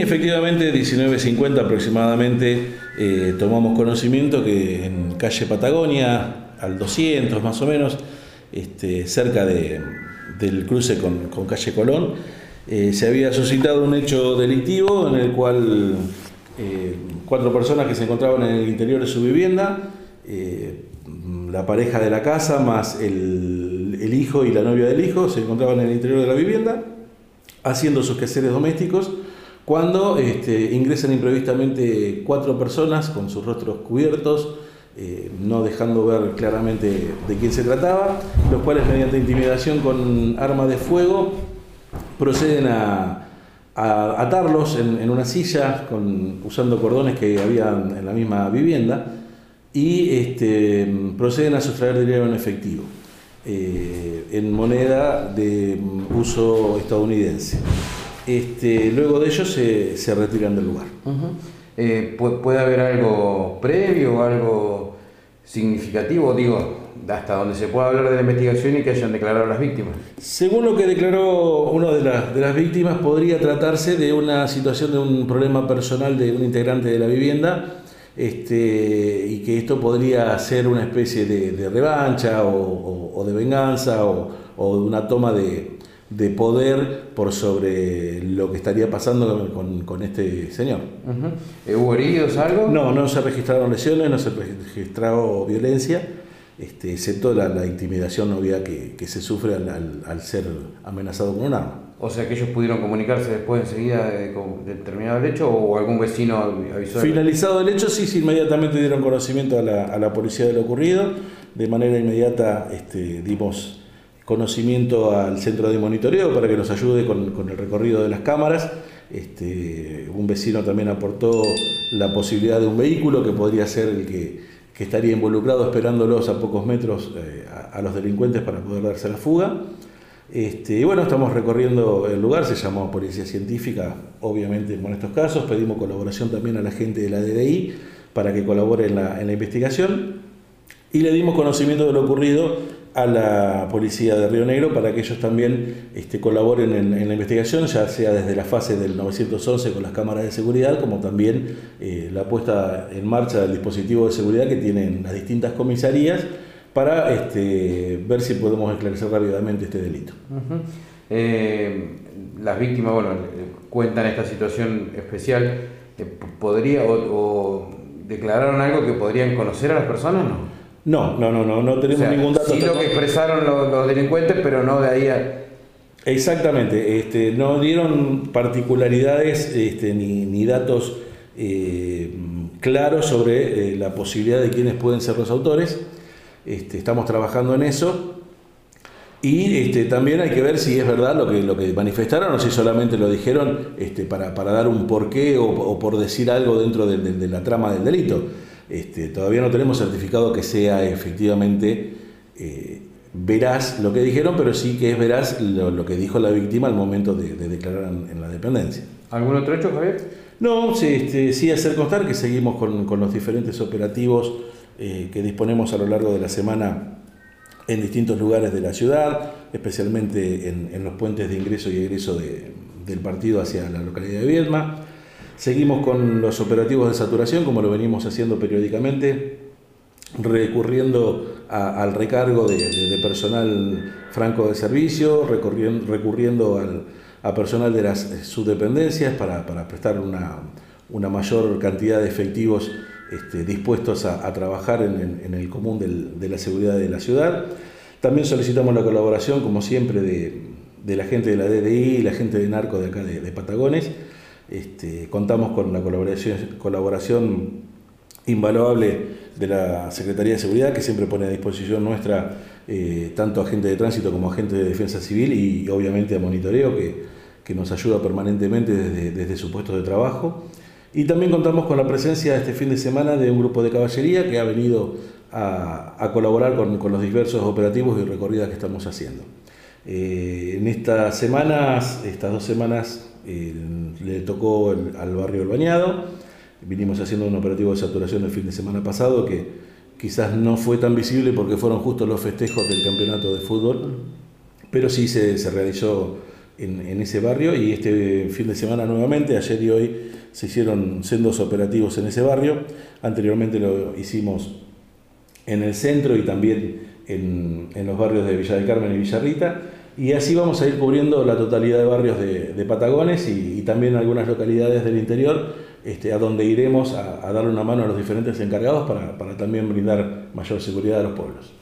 Efectivamente, 19.50 aproximadamente, eh, tomamos conocimiento que en calle Patagonia, al 200 más o menos, este, cerca del cruce con, calle Colón, eh, se había suscitado un hecho delictivo en el cual eh, cuatro personas que se encontraban en el interior de su vivienda, la pareja de la casa más el, el hijo y la novia del hijo, se encontraban en el interior de la vivienda haciendo sus quehaceres domésticos cuando este, ingresan imprevistamente cuatro personas con sus rostros cubiertos, eh, no dejando ver claramente de quién se trataba, los cuales mediante intimidación con arma de fuego proceden a, atarlos en, una silla usando cordones que había en la misma vivienda y este, proceden a sustraer dinero en efectivo, eh, en moneda de uso estadounidense. Este, luego de ello se, retiran del lugar. Eh, ¿Puede haber algo previo algo significativo? Digo, hasta donde se pueda hablar de la investigación y que hayan declarado las víctimas. Según lo que declaró una de, de las víctimas, podría tratarse de una situación de un problema personal de un integrante de la vivienda este, y que esto podría ser una especie de, revancha o, de venganza o, o de una toma de, de poder por sobre lo que estaría pasando con, este señor. ¿Hubo heridos algo? No, no se registraron lesiones, no se registró violencia, este, excepto la, intimidación obvia que, se sufre al, ser amenazado con un arma. O sea que ellos pudieron comunicarse después enseguida de, de terminado el hecho o algún vecino avisó. Finalizado el hecho, sí, sí, inmediatamente dieron conocimiento a la, a la policía de lo ocurrido. De manera inmediata este, dimos conocimiento al centro de monitoreo para que nos ayude con, el recorrido de las cámaras. Este, un vecino también aportó la posibilidad de un vehículo que podría ser el que, estaría involucrado esperándolos a pocos metros eh, a, los delincuentes para poder darse la fuga. Este, y bueno, estamos recorriendo el lugar, se llamó Policía Científica, obviamente en estos casos, pedimos colaboración también a la gente de la DDI para que colabore en la, en la investigación y le dimos conocimiento de lo ocurrido a la policía de Río Negro para que ellos también este, colaboren en, la investigación, ya sea desde la fase del 911 con las cámaras de seguridad, como también eh, la puesta en marcha del dispositivo de seguridad que tienen las distintas comisarías para este, ver si podemos esclarecer rápidamente este delito. Eh, las víctimas, bueno, cuentan esta situación especial. Eh, ¿Podría o, declararon algo que podrían conocer a las personas? No. No, no, no, no, no tenemos ningún dato. Sí, lo que expresaron los, delincuentes, pero no de ahí a. Exactamente, este, no dieron particularidades este, ni, datos eh, claros sobre eh, la posibilidad de quiénes pueden ser los autores. Este, estamos trabajando en eso. Y este, también hay que ver si es verdad lo que, lo que manifestaron o si solamente lo dijeron este, para, dar un porqué o, por decir algo dentro de la trama del delito. Este, todavía no tenemos certificado que sea efectivamente eh, veraz lo que dijeron, pero sí que es veraz lo, que dijo la víctima al momento de, declarar en, la dependencia. ¿Algún otro hecho, Javier? No, sí, este, sí hacer constar que seguimos con, los diferentes operativos eh, que disponemos a lo largo de la semana en distintos lugares de la ciudad, especialmente en, los puentes de ingreso y egreso del partido hacia la localidad de Viedma. Seguimos con los operativos de saturación, como lo venimos haciendo periódicamente, recurriendo al recargo de, personal franco de servicio, recurriendo, a personal de las subdependencias para, prestar una, mayor cantidad de efectivos este, dispuestos a, trabajar en, el común de la seguridad de la ciudad. También solicitamos la colaboración, como siempre, de, la gente de la DDI y la gente de Narco de acá de Patagones este, contamos con la colaboración, colaboración invaluable de la Secretaría de Seguridad, que siempre pone a disposición nuestra eh, tanto agente de tránsito como agente de defensa civil y obviamente a monitoreo, que, nos ayuda permanentemente desde, su puesto de trabajo. Y también contamos con la presencia este fin de semana de un grupo de caballería que ha venido a, colaborar con, los diversos operativos y recorridas que estamos haciendo. Eh, en estas semanas, estas dos semanas, le tocó al barrio El Bañado. Vinimos haciendo un operativo de saturación el fin de semana pasado que quizás no fue tan visible porque fueron justo los festejos del campeonato de fútbol, pero sí se, realizó en, ese barrio y este fin de semana nuevamente, ayer y hoy se hicieron sendos operativos en ese barrio, anteriormente lo hicimos en el centro y también en, los barrios de Villa del Carmen y Villarrita, y así vamos a ir cubriendo la totalidad de barrios de, Patagones y, también algunas localidades del interior, este, a donde iremos a, darle una mano a los diferentes encargados para también brindar mayor seguridad a los pueblos.